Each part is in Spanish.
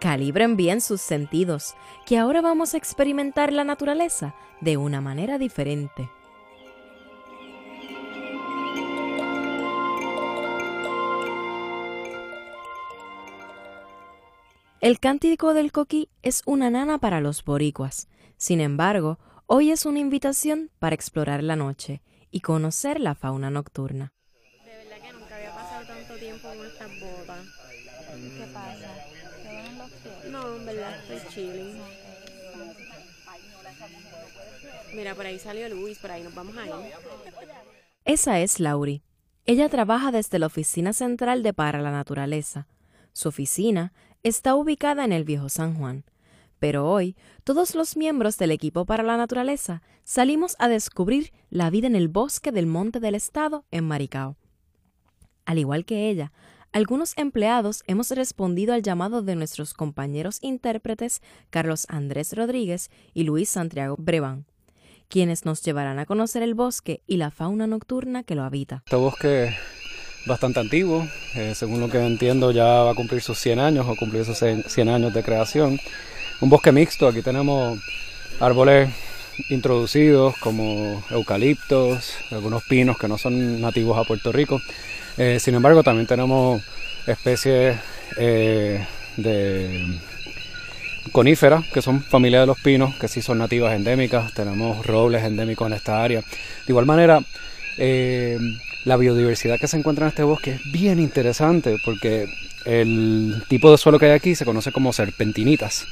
Calibren bien sus sentidos, que ahora vamos a experimentar la naturaleza de una manera diferente. El cántico del coquí es una nana para los boricuas. Sin embargo, hoy es una invitación para explorar la noche y conocer la fauna nocturna. De verdad que nunca había pasado tanto tiempo con estas botas. ¿Qué pasa? ¿Te duelen los pies? No, Mira, por ahí salió Luis, por ahí nos vamos a ir. Esa es Lauri. Ella trabaja desde la Oficina Central de Para la Naturaleza. Su oficina está ubicada en el Viejo San Juan. Pero hoy, todos los miembros del equipo para la naturaleza salimos a descubrir la vida en el bosque del Monte del Estado en Maricao. Al igual que ella, algunos empleados hemos respondido al llamado de nuestros compañeros intérpretes Carlos Andrés Rodríguez y Luis Santiago Breván, quienes nos llevarán a conocer el bosque y la fauna nocturna que lo habita. Este bosque bastante antiguo, eh, según lo que entiendo ya va a cumplir sus 100 años o cumplir sus 100 años de creación. Un bosque mixto, aquí tenemos árboles introducidos como eucaliptos, algunos pinos que no son nativos a Puerto Rico. Eh, sin embargo, también tenemos especies eh, de coníferas, que son familia de los pinos, que sí son nativas endémicas. Tenemos robles endémicos en esta área. De igual manera, eh, la biodiversidad que se encuentra en este bosque es bien interesante porque el tipo de suelo que hay aquí se conoce como serpentinitas.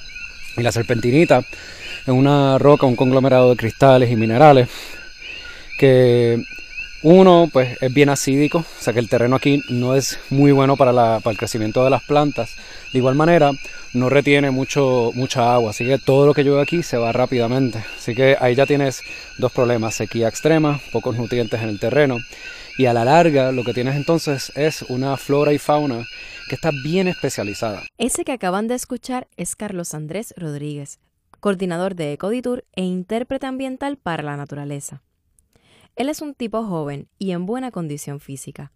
Y la serpentinita es una roca, un conglomerado de cristales y minerales que uno, pues es bien acídico, o sea que el terreno aquí no es muy bueno para, para el crecimiento de las plantas. De igual manera, no retiene mucho, mucha agua, así que todo lo que llueve aquí se va rápidamente. Así que ahí ya tienes dos problemas, sequía extrema, pocos nutrientes en el terreno. Y a la larga lo que tienes entonces es una flora y fauna que está bien especializada. Ese que acaban de escuchar es Carlos Andrés Rodríguez, coordinador de Ecoditur e intérprete ambiental para la naturaleza. Él es un tipo joven y en buena condición física.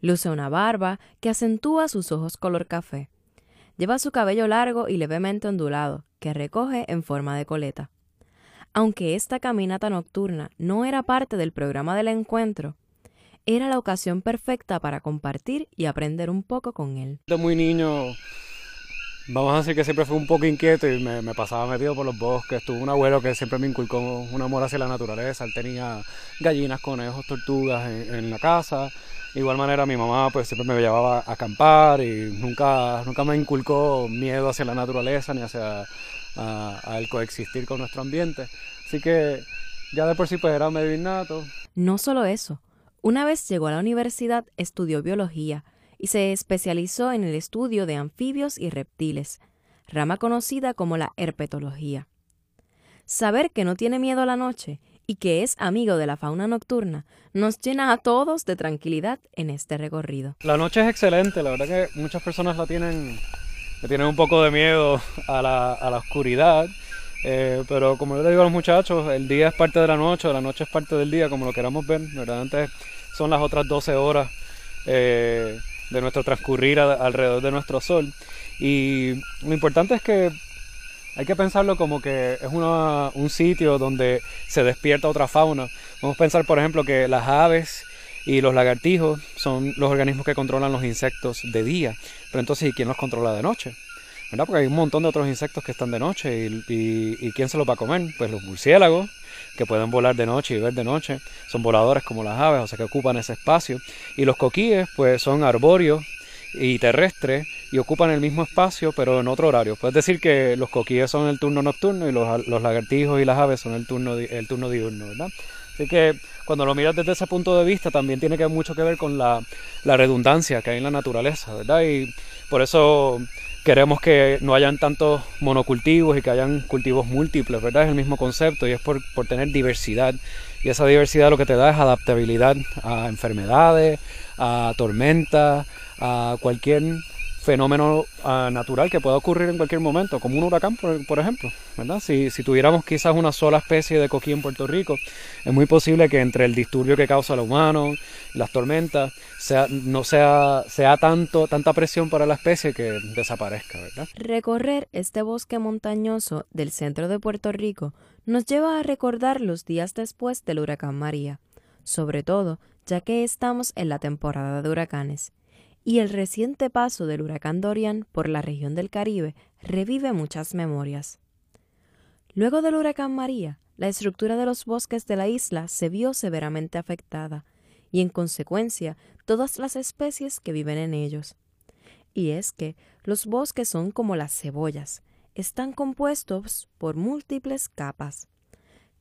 Luce una barba que acentúa sus ojos color café. Lleva su cabello largo y levemente ondulado, que recoge en forma de coleta. Aunque esta caminata nocturna no era parte del programa del encuentro, era la ocasión perfecta para compartir y aprender un poco con él. Muy niño, vamos a decir que siempre fui un poco inquieto y me, me, pasaba metido por los bosques. Tuve un abuelo que siempre me inculcó un amor hacia la naturaleza. Él tenía gallinas, conejos, tortugas en, en la casa. De igual manera mi mamá pues siempre me llevaba a acampar y nunca, nunca me inculcó miedo hacia la naturaleza ni hacia a, el coexistir con nuestro ambiente. Así que ya de por sí pues era medio innato. No solo eso, una vez llegó a la universidad estudió biología y se especializó en el estudio de anfibios y reptiles, rama conocida como la herpetología. Saber que no tiene miedo a la noche y que es amigo de la fauna nocturna nos llena a todos de tranquilidad en este recorrido. La noche es excelente, la verdad que muchas personas la tienen, le tienen un poco de miedo a la, a la oscuridad, eh, pero como yo le digo a los muchachos, el día es parte de la noche, la noche es parte del día, como lo queramos ver, verdaderamente son las otras 12 horas eh, de nuestro transcurrir alrededor de nuestro sol. Y lo importante es que hay que pensarlo como que es una, un sitio donde se despierta otra fauna. Vamos a pensar, por ejemplo, que las aves y los lagartijos son los organismos que controlan los insectos de día. Pero entonces, ¿y quién los controla de noche? ¿verdad? Porque hay un montón de otros insectos que están de noche y, y, ¿quién se los va a comer? Pues los murciélagos, que pueden volar de noche y ver de noche, son voladores como las aves, o sea que ocupan ese espacio. Y los coquíes, pues son arbóreos y terrestres y ocupan el mismo espacio pero en otro horario. Puedes decir que los coquíes son el turno nocturno y los, lagartijos y las aves son el turno, el turno diurno, ¿verdad? Así que cuando lo miras desde ese punto de vista también tiene que mucho que ver con la, la redundancia que hay en la naturaleza, ¿verdad? Y por eso queremos que no hayan tantos monocultivos y que hayan cultivos múltiples, ¿verdad? Es el mismo concepto y es por, por tener diversidad. Y esa diversidad lo que te da es adaptabilidad a enfermedades, a tormentas, a cualquier fenómeno ah, natural que pueda ocurrir en cualquier momento, como un huracán, por, ejemplo. ¿verdad? Si, si, tuviéramos quizás una sola especie de coquí en Puerto Rico, es muy posible que entre el disturbio que causa el humano, las tormentas, sea, no sea, sea tanto, tanta presión para la especie que desaparezca. ¿verdad? Recorrer este bosque montañoso del centro de Puerto Rico nos lleva a recordar los días después del huracán María, sobre todo ya que estamos en la temporada de huracanes y el reciente paso del huracán Dorian por la región del Caribe revive muchas memorias. Luego del huracán María, la estructura de los bosques de la isla se vio severamente afectada, y en consecuencia todas las especies que viven en ellos. Y es que los bosques son como las cebollas, están compuestos por múltiples capas.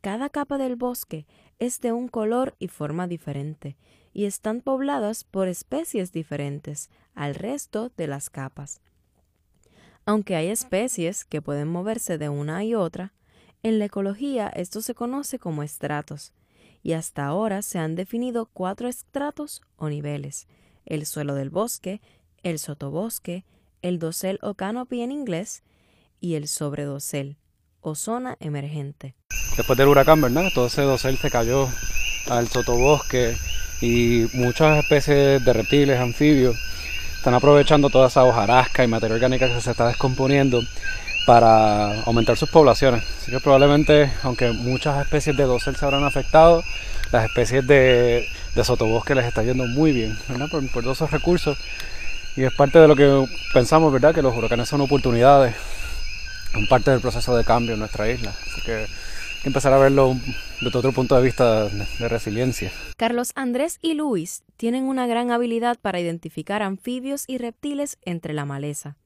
Cada capa del bosque es de un color y forma diferente, y están pobladas por especies diferentes al resto de las capas. Aunque hay especies que pueden moverse de una y otra, en la ecología esto se conoce como estratos, y hasta ahora se han definido cuatro estratos o niveles, el suelo del bosque, el sotobosque, el dosel o canopy en inglés, y el sobredosel o zona emergente. Después del huracán, ¿verdad? Todo ese dosel se cayó al sotobosque y muchas especies de reptiles, anfibios, están aprovechando toda esa hojarasca y materia orgánica que se está descomponiendo para aumentar sus poblaciones. Así que probablemente, aunque muchas especies de dosel se habrán afectado, las especies de, de sotobosque les está yendo muy bien, ¿verdad? Por, por todos esos recursos. Y es parte de lo que pensamos, ¿verdad? Que los huracanes son oportunidades, son parte del proceso de cambio en nuestra isla. Así que que empezar a verlo desde otro punto de vista de resiliencia. Carlos Andrés y Luis tienen una gran habilidad para identificar anfibios y reptiles entre la maleza.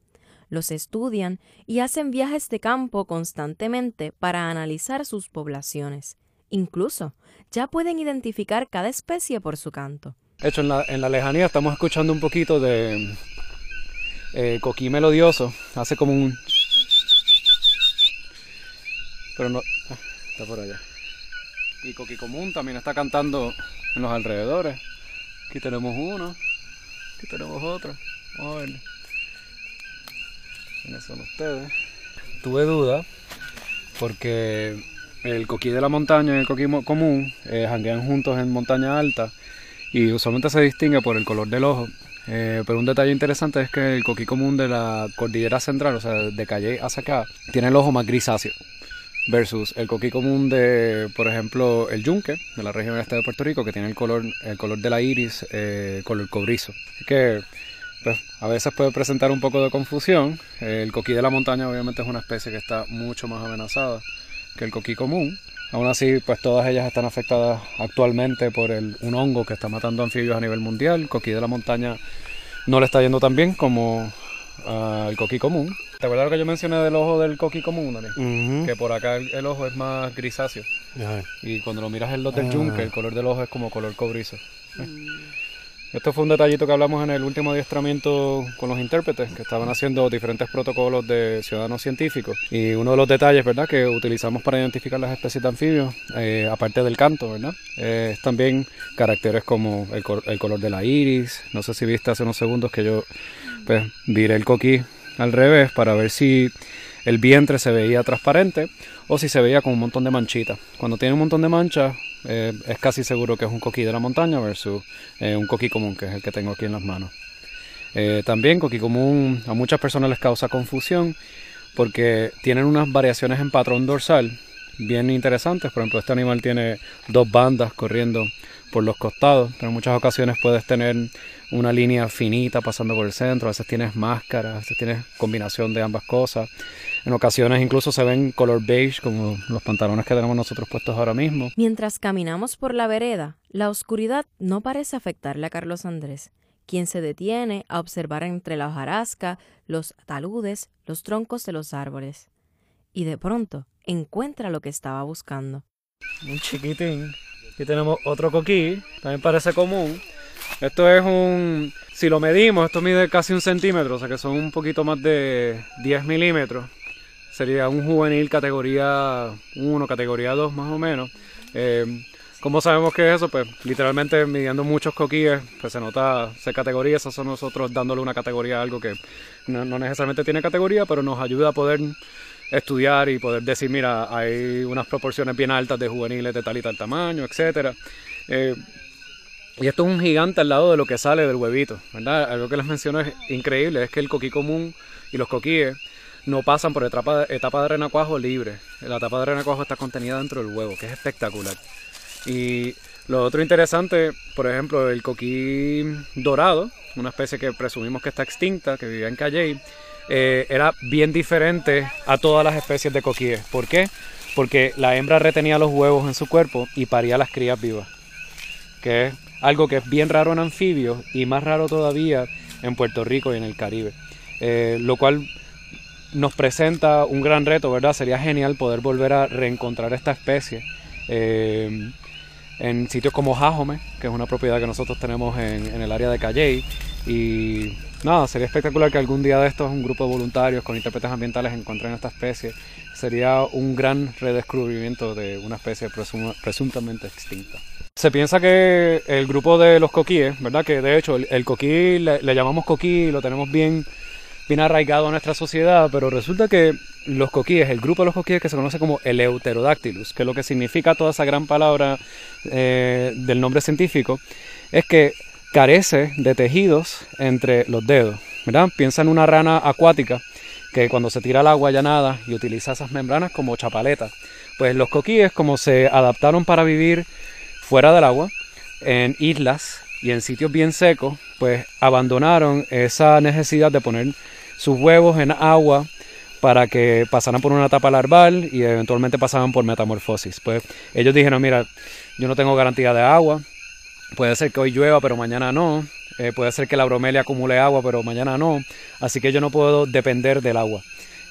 Los estudian y hacen viajes de campo constantemente para analizar sus poblaciones. Incluso ya pueden identificar cada especie por su canto. De hecho, en la, en la lejanía estamos escuchando un poquito de eh, coquí melodioso. Hace como un... Pero no, Está por allá. Y Coqui Común también está cantando en los alrededores. Aquí tenemos uno. Aquí tenemos otro. Vamos a ver. ¿Quiénes son ustedes? Tuve duda porque el coquí de la montaña y el coquí común eh, janguean juntos en montaña alta y usualmente se distingue por el color del ojo. Eh, pero un detalle interesante es que el coquí común de la cordillera central, o sea, de Calle hacia acá, tiene el ojo más grisáceo versus el coquí común de, por ejemplo, el yunque de la región este de Puerto Rico, que tiene el color, el color de la iris, eh, color cobrizo. Que pues, a veces puede presentar un poco de confusión. El coquí de la montaña obviamente es una especie que está mucho más amenazada que el coquí común. Aún así, pues todas ellas están afectadas actualmente por el, un hongo que está matando anfibios a nivel mundial. El coquí de la montaña no le está yendo tan bien como uh, el coquí común. ¿Te acuerdas lo que yo mencioné del ojo del coqui común, Dani? Que por acá el, ojo es más grisáceo. Y cuando lo miras el los del yunque, el color del ojo es como color cobrizo. Mm. Esto fue un detallito que hablamos en el último adiestramiento con los intérpretes, que estaban haciendo diferentes protocolos de ciudadanos científicos. Y uno de los detalles, ¿verdad?, que utilizamos para identificar las especies de anfibios, eh, aparte del canto, ¿verdad?, es también caracteres como el, el, color de la iris. No sé si viste hace unos segundos que yo, pues, viré el coquí al revés para ver si el vientre se veía transparente o si se veía con un montón de manchitas. Cuando tiene un montón de manchas, eh, es casi seguro que es un coquí de la montaña versus eh, un coquí común, que es el que tengo aquí en las manos. Eh, también coquí común a muchas personas les causa confusión porque tienen unas variaciones en patrón dorsal bien interesantes. Por ejemplo, este animal tiene dos bandas corriendo por los costados, pero en muchas ocasiones puedes tener una línea finita pasando por el centro, a veces tienes máscara, a veces tienes combinación de ambas cosas. En ocasiones incluso se ven color beige como los pantalones que tenemos nosotros puestos ahora mismo. Mientras caminamos por la vereda, la oscuridad no parece afectarle a Carlos Andrés, quien se detiene a observar entre la hojarasca, los taludes, los troncos de los árboles. Y de pronto encuentra lo que estaba buscando. Un chiquitín. Aquí tenemos otro coquí, también parece común. Esto es un, si lo medimos, esto mide casi un centímetro, o sea que son un poquito más de 10 milímetros. Sería un juvenil categoría 1, categoría 2 más o menos. Eh, ¿Cómo sabemos que es eso? Pues literalmente midiendo muchos coquíes, pues se nota, se categoría, eso son nosotros dándole una categoría a algo que no, no necesariamente tiene categoría, pero nos ayuda a poder estudiar y poder decir, mira, hay unas proporciones bien altas de juveniles de tal y tal tamaño, etcétera. Eh, y esto es un gigante al lado de lo que sale del huevito, ¿verdad? Algo que les menciono es increíble, es que el coquí común y los coquíes no pasan por etapa, etapa de renacuajo libre. La etapa de renacuajo está contenida dentro del huevo, que es espectacular. Y lo otro interesante, por ejemplo, el coquí dorado, una especie que presumimos que está extinta, que vivía en Calley, eh, era bien diferente a todas las especies de coquíes. ¿Por qué? Porque la hembra retenía los huevos en su cuerpo y paría las crías vivas. Que es algo que es bien raro en anfibios y más raro todavía en Puerto Rico y en el Caribe. Eh, lo cual nos presenta un gran reto, ¿verdad? Sería genial poder volver a reencontrar esta especie eh, en sitios como Jajome, que es una propiedad que nosotros tenemos en, el área de Calley. Y nada, sería espectacular que algún día de estos un grupo de voluntarios con intérpretes ambientales encuentren esta especie. Sería un gran redescubrimiento de una especie presuntamente extinta. Se piensa que el grupo de los coquíes, ¿verdad? Que de hecho el, coquí le, llamamos coquí, lo tenemos bien, bien arraigado a nuestra sociedad, pero resulta que los coquíes, el grupo de los coquíes que se conoce como Eleuterodactylus, que lo que significa toda esa gran palabra eh, del nombre científico, es que carece de tejidos entre los dedos. ¿verdad? Piensa en una rana acuática que cuando se tira al agua ya nada y utiliza esas membranas como chapaletas. Pues los coquíes, como se adaptaron para vivir fuera del agua, en islas y en sitios bien secos, pues abandonaron esa necesidad de poner sus huevos en agua para que pasaran por una etapa larval y eventualmente pasaran por metamorfosis. Pues ellos dijeron, mira, yo no tengo garantía de agua, puede ser que hoy llueva pero mañana no, eh, puede ser que la bromelia acumule agua pero mañana no, así que yo no puedo depender del agua.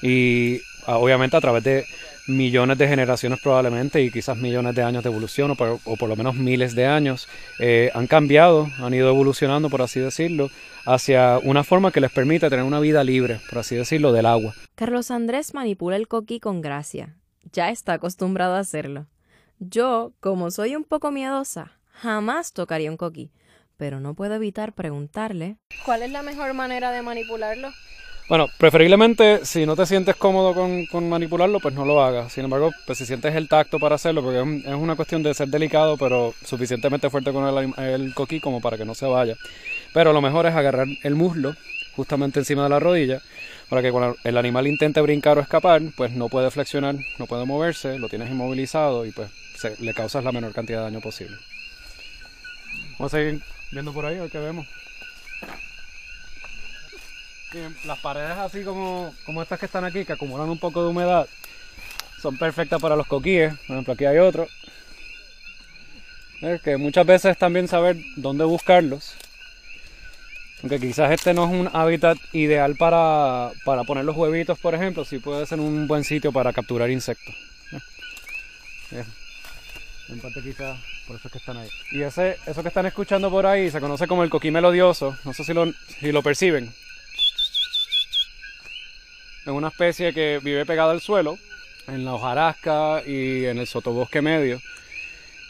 Y obviamente a través de millones de generaciones probablemente y quizás millones de años de evolución o por, lo menos miles de años eh, han cambiado, han ido evolucionando por así decirlo hacia una forma que les permite tener una vida libre, por así decirlo, del agua. Carlos Andrés manipula el coquí con gracia. Ya está acostumbrado a hacerlo. Yo, como soy un poco miedosa, jamás tocaría un coquí, pero no puedo evitar preguntarle ¿Cuál es la mejor manera de manipularlo? Bueno, preferiblemente si no te sientes cómodo con, con, manipularlo, pues no lo hagas. Sin embargo, pues si sientes el tacto para hacerlo, porque es, es una cuestión de ser delicado, pero suficientemente fuerte con el, el, coquí como para que no se vaya. Pero lo mejor es agarrar el muslo justamente encima de la rodilla, para que cuando el animal intente brincar o escapar, pues no puede flexionar, no puede moverse, lo tienes inmovilizado y pues se, le causas la menor cantidad de daño posible. Vamos a seguir viendo por ahí a ver qué vemos. Las paredes así como, como estas que están aquí, que acumulan un poco de humedad, son perfectas para los coquíes. Por ejemplo, aquí hay otro. Es que muchas veces también saber dónde buscarlos. Aunque quizás este no es un hábitat ideal para, para poner los huevitos, por ejemplo, sí puede ser un buen sitio para capturar insectos. En parte quizás por eso es que están ahí. Y ese, eso que están escuchando por ahí se conoce como el coquí melodioso. No sé si lo, si lo perciben. Es una especie que vive pegada al suelo, en la hojarasca y en el sotobosque medio.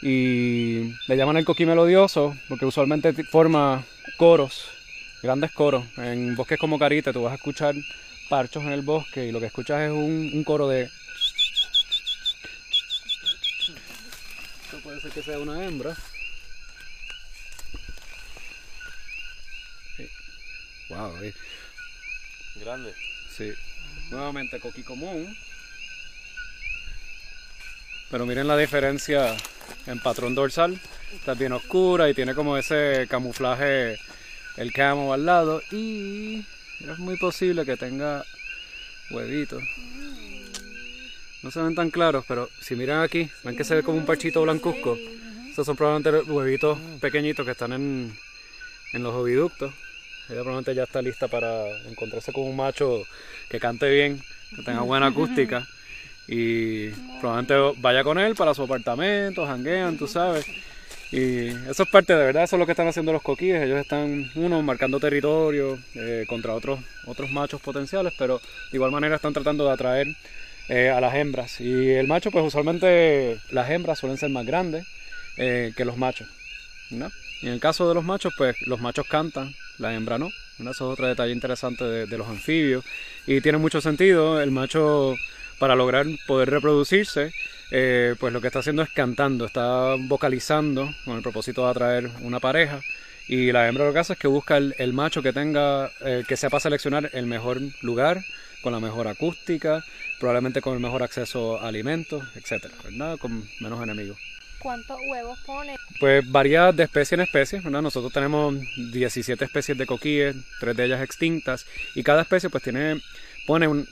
Y le llaman el coquí melodioso porque usualmente forma coros, grandes coros. En bosques como Carite tú vas a escuchar parchos en el bosque y lo que escuchas es un, un coro de... Esto puede ser que sea una hembra. Wow, grande. Sí. Nuevamente coquí común. pero miren la diferencia en patrón dorsal. Está bien oscura y tiene como ese camuflaje, el camo al lado. Y es muy posible que tenga huevitos. No se ven tan claros, pero si miran aquí, ven que se ve como un parchito blancuzco. Estos son probablemente huevitos pequeñitos que están en, en los oviductos. Ella probablemente ya está lista para encontrarse con un macho que cante bien, que tenga buena acústica. Y probablemente vaya con él para su apartamento, janguean, tú sabes. Y eso es parte de verdad, eso es lo que están haciendo los coquíes. Ellos están, uno, marcando territorio eh, contra otros, otros machos potenciales, pero de igual manera están tratando de atraer eh, a las hembras. Y el macho, pues usualmente las hembras suelen ser más grandes eh, que los machos. ¿no? En el caso de los machos, pues los machos cantan, la hembra no. Eso es otro detalle interesante de, los anfibios. Y tiene mucho sentido, el macho para lograr poder reproducirse, eh, pues lo que está haciendo es cantando, está vocalizando con el propósito de atraer una pareja. Y la hembra lo que hace es que busca el, macho que tenga, eh, que sepa seleccionar el mejor lugar, con la mejor acústica, probablemente con el mejor acceso a alimentos, etcétera, ¿verdad? Con menos enemigos. ¿Cuántos huevos pone? Pues varía de especie en especie, ¿verdad? Nosotros tenemos 17 especies de coquíes, tres de ellas extintas, y cada especie pues tiene, pone un,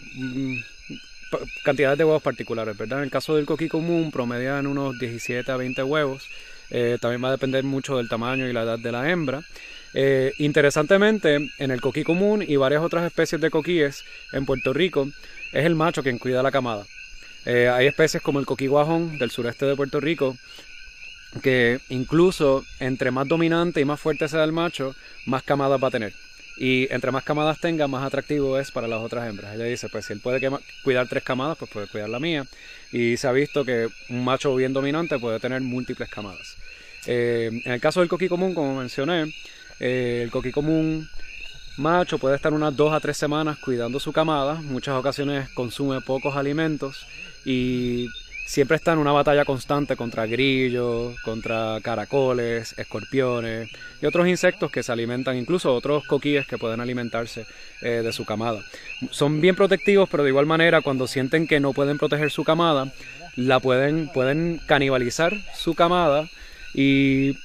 cantidades de huevos particulares, ¿verdad? En el caso del coquí común promedian unos 17 a 20 huevos, eh, también va a depender mucho del tamaño y la edad de la hembra. Eh, interesantemente, en el coquí común y varias otras especies de coquíes en Puerto Rico, es el macho quien cuida la camada. Eh, hay especies como el coquí guajón del sureste de Puerto Rico que incluso entre más dominante y más fuerte sea el macho, más camadas va a tener. Y entre más camadas tenga, más atractivo es para las otras hembras. Ella dice, pues si él puede cuidar tres camadas, pues puede cuidar la mía. Y se ha visto que un macho bien dominante puede tener múltiples camadas. Eh, en el caso del coquí común, como mencioné, eh, el coquí común macho puede estar unas dos a tres semanas cuidando su camada. Muchas ocasiones consume pocos alimentos y siempre está en una batalla constante contra grillos, contra caracoles, escorpiones y otros insectos que se alimentan, incluso otros coquíes que pueden alimentarse eh, de su camada. Son bien protectivos, pero de igual manera cuando sienten que no pueden proteger su camada, la pueden, pueden canibalizar su camada y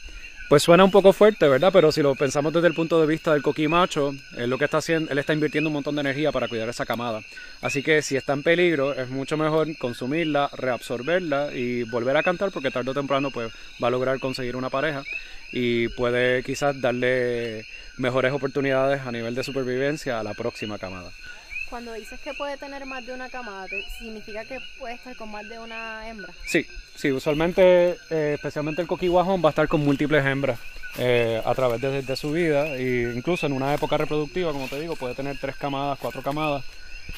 pues suena un poco fuerte, ¿verdad? Pero si lo pensamos desde el punto de vista del coquí macho, él lo que está haciendo, él está invirtiendo un montón de energía para cuidar esa camada. Así que si está en peligro, es mucho mejor consumirla, reabsorberla y volver a cantar porque tarde o temprano pues va a lograr conseguir una pareja y puede quizás darle mejores oportunidades a nivel de supervivencia a la próxima camada. Cuando dices que puede tener más de una camada, ¿significa que puede estar con más de una hembra? Sí, sí, usualmente, eh, especialmente el coquihuajón va a estar con múltiples hembras eh, a través de, su vida e incluso en una época reproductiva, como te digo, puede tener tres camadas, cuatro camadas.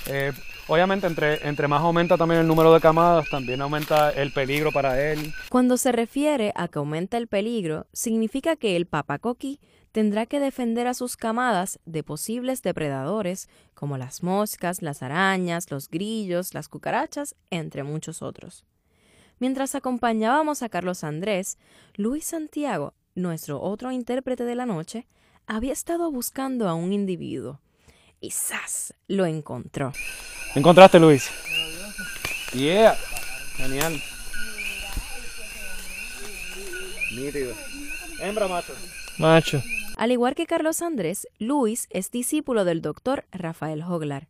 Eh, obviamente, entre, entre más aumenta también el número de camadas, también aumenta el peligro para él. Cuando se refiere a que aumenta el peligro, significa que el papacoqui tendrá que defender a sus camadas de posibles depredadores como las moscas, las arañas, los grillos, las cucarachas, entre muchos otros. Mientras acompañábamos a Carlos Andrés, Luis Santiago, nuestro otro intérprete de la noche, había estado buscando a un individuo. Y ¡zas! lo encontró. ¿Encontraste, Luis? Yeah. Genial. Nítido. Hembra, macho. Macho. Al igual que Carlos Andrés, Luis es discípulo del doctor Rafael Hoglar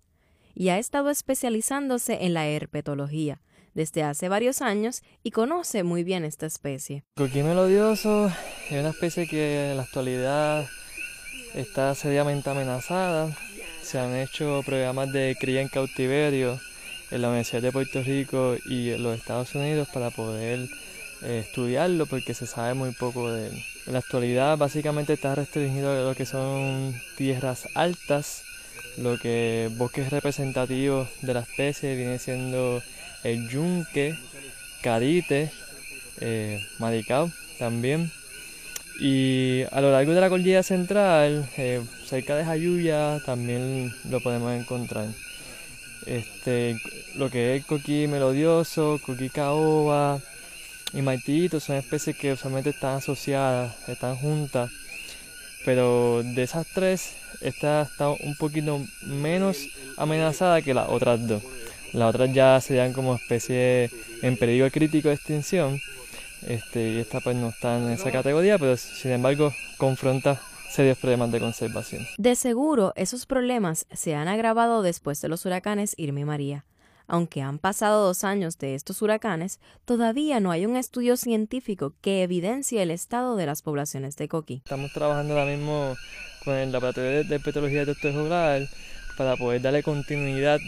y ha estado especializándose en la herpetología desde hace varios años y conoce muy bien esta especie. Coquí melodioso es una especie que en la actualidad está seriamente amenazada. Se han hecho programas de cría en cautiverio en la Universidad de Puerto Rico y en los Estados Unidos para poder eh, estudiarlo porque se sabe muy poco de él. En la actualidad básicamente está restringido a lo que son tierras altas, lo que bosques representativos de la especie viene siendo el yunque, carite, eh, maricao también. Y a lo largo de la cordillera central, eh, cerca de Jayuya, también lo podemos encontrar. Este, lo que es coquí melodioso, coquí caoba, y martillitos son especies que usualmente están asociadas, están juntas, pero de esas tres, esta está un poquito menos amenazada que las otras dos. Las otras ya serían como especie en peligro crítico de extinción. Este, y esta pues no está en esa categoría, pero sin embargo confronta serios problemas de conservación. De seguro, esos problemas se han agravado después de los huracanes Irma y María. Aunque han pasado dos años de estos huracanes, todavía no hay un estudio científico que evidencie el estado de las poblaciones de coquí. Estamos trabajando ahora mismo con el Laboratorio de Petrología de Doctor Rural para poder darle continuidad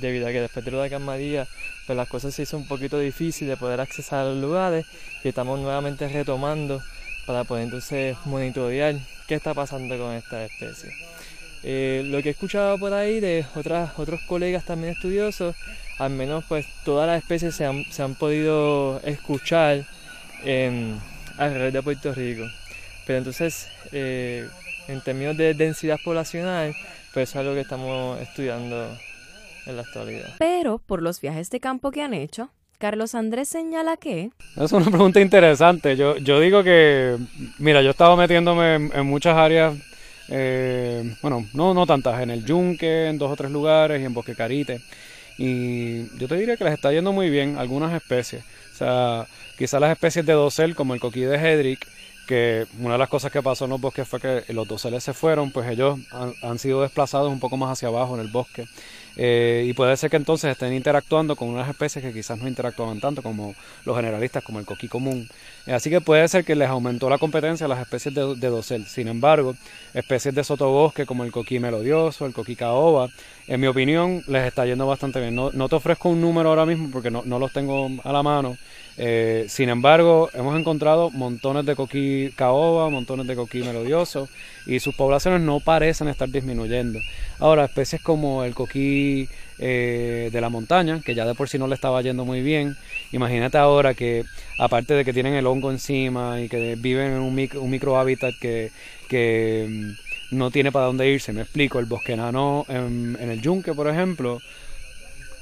debido a que después del huracán María pues las cosas se hizo un poquito difícil de poder accesar a los lugares y estamos nuevamente retomando para poder entonces monitorear qué está pasando con esta especie. Eh, lo que he escuchado por ahí de otras, otros colegas también estudiosos, al menos pues todas las especies se han, se han podido escuchar en, alrededor de Puerto Rico. Pero entonces, eh, en términos de densidad poblacional, pues es algo que estamos estudiando en la actualidad. Pero por los viajes de campo que han hecho, Carlos Andrés señala que... Es una pregunta interesante. Yo, yo digo que, mira, yo he estado metiéndome en, muchas áreas, eh, bueno, no, no tantas, en el Yunque, en dos o tres lugares y en Bosque Carite. Y yo te diría que les está yendo muy bien algunas especies. O sea, quizás las especies de dosel, como el coquí de Hedrick, que una de las cosas que pasó en los bosques fue que los doseles se fueron, pues ellos han sido desplazados un poco más hacia abajo en el bosque. Eh, y puede ser que entonces estén interactuando con unas especies que quizás no interactuaban tanto como los generalistas, como el coquí común. Eh, así que puede ser que les aumentó la competencia a las especies de, de, dosel. Sin embargo, especies de sotobosque como el coquí melodioso, el coquí caoba, en mi opinión les está yendo bastante bien. No, no te ofrezco un número ahora mismo porque no, no los tengo a la mano. Eh, sin embargo, hemos encontrado montones de coquí caoba, montones de coquí melodioso y sus poblaciones no parecen estar disminuyendo. Ahora, especies como el coquí eh, de la montaña, que ya de por sí no le estaba yendo muy bien, imagínate ahora que aparte de que tienen el hongo encima y que viven en un, micro, un micro hábitat que, que mm, no tiene para dónde irse, me explico, el bosque enano en, en el yunque, por ejemplo,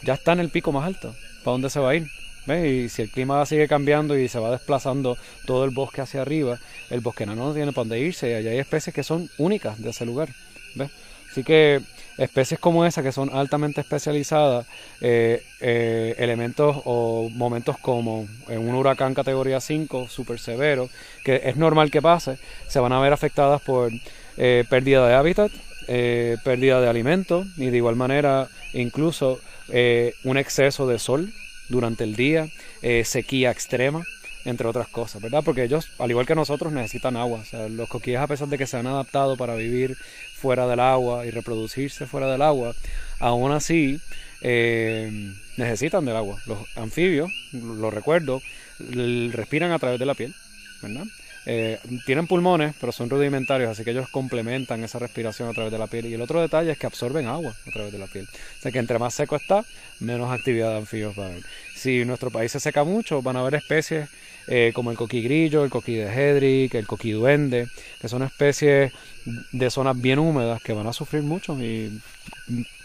ya está en el pico más alto. ¿Para dónde se va a ir? Y si el clima sigue cambiando y se va desplazando todo el bosque hacia arriba, el bosque no tiene para dónde irse. Y allá hay especies que son únicas de ese lugar. ¿ves? Así que especies como esa, que son altamente especializadas, eh, eh, elementos o momentos como en un huracán categoría 5, súper severo, que es normal que pase, se van a ver afectadas por eh, pérdida de hábitat, pérdida de alimento y de igual manera incluso un exceso de sol durante el día, eh, sequía extrema, entre otras cosas, ¿verdad? Porque ellos, al igual que nosotros, necesitan agua. O sea, los coquíes, a pesar de que se han adaptado para vivir fuera del agua y reproducirse fuera del agua, aún así eh, necesitan del agua. Los anfibios, lo recuerdo, respiran a través de la piel, ¿verdad? Eh, tienen pulmones, pero son rudimentarios, así que ellos complementan esa respiración a través de la piel. Y el otro detalle es que absorben agua a través de la piel. O sea que entre más seco está, menos actividad de anfibios va a haber. Si nuestro país se seca mucho, van a haber especies eh, como el coquigrillo, el coquí de Hedrick, el coquí duende, que son especies de zonas bien húmedas que van a sufrir mucho y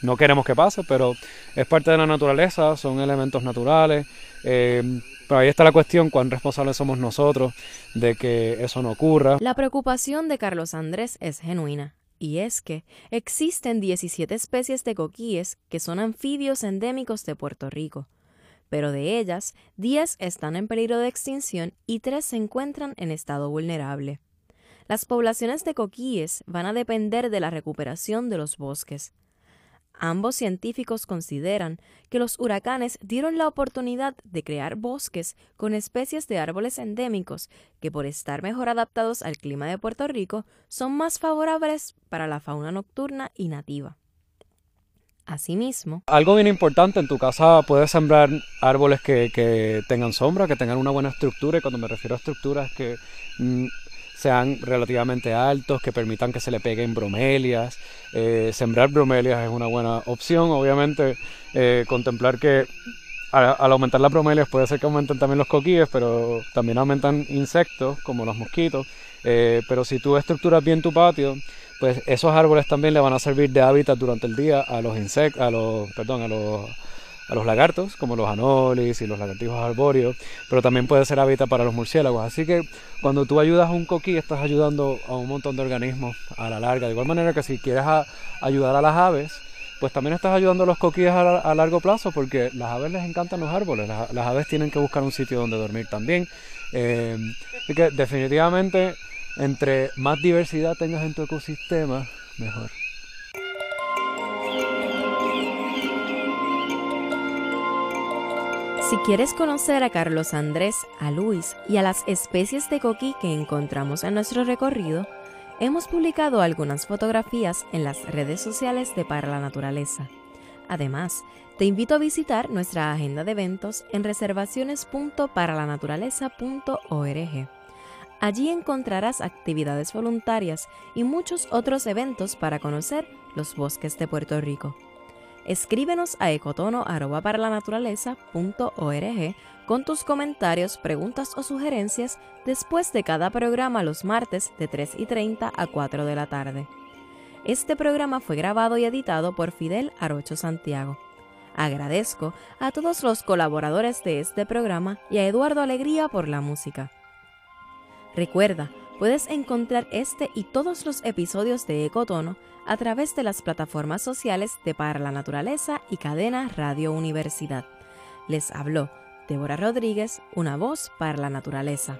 no queremos que pase, pero es parte de la naturaleza, son elementos naturales. Eh, pero ahí está la cuestión, cuán responsables somos nosotros de que eso no ocurra. La preocupación de Carlos Andrés es genuina. Y es que existen 17 especies de coquíes que son anfibios endémicos de Puerto Rico, pero de ellas 10 están en peligro de extinción y 3 se encuentran en estado vulnerable. Las poblaciones de coquíes van a depender de la recuperación de los bosques, Ambos científicos consideran que los huracanes dieron la oportunidad de crear bosques con especies de árboles endémicos que por estar mejor adaptados al clima de Puerto Rico son más favorables para la fauna nocturna y nativa. Asimismo, algo bien importante en tu casa puedes sembrar árboles que, tengan sombra, que tengan una buena estructura, y cuando me refiero a estructuras que mm, sean relativamente altos, que permitan que se le peguen bromelias. Eh, sembrar bromelias es una buena opción, obviamente eh, contemplar que al, aumentar las bromelias puede ser que aumenten también los coquíes, pero también aumentan insectos como los mosquitos. Eh, pero si tú estructuras bien tu patio, pues esos árboles también le van a servir de hábitat durante el día a los insectos, a los, perdón, a los a los lagartos, como los anolis y los lagartijos arbóreos, pero también puede ser hábitat para los murciélagos. Así que cuando tú ayudas a un coquí, estás ayudando a un montón de organismos a la larga. De igual manera que si quieres ayudar a las aves, pues también estás ayudando a los coquíes a, largo plazo porque las aves les encantan los árboles, las, aves tienen que buscar un sitio donde dormir también. Eh, así que definitivamente entre más diversidad tengas en tu ecosistema, mejor. Si quieres conocer a Carlos Andrés, a Luis y a las especies de coquí que encontramos en nuestro recorrido, hemos publicado algunas fotografías en las redes sociales de Para la Naturaleza. Además, te invito a visitar nuestra agenda de eventos en reservaciones.paralanaturaleza.org. Allí encontrarás actividades voluntarias y muchos otros eventos para conocer los bosques de Puerto Rico. Escríbenos a ecotono.paralanaturaleza.org con tus comentarios, preguntas o sugerencias después de cada programa los martes de 3 y 30 a 4 de la tarde. Este programa fue grabado y editado por Fidel Arocho Santiago. Agradezco a todos los colaboradores de este programa y a Eduardo Alegría por la música. Recuerda, puedes encontrar este y todos los episodios de Ecotono a través de las plataformas sociales de Para la Naturaleza y Cadena Radio Universidad. Les habló Débora Rodríguez, una voz para la naturaleza.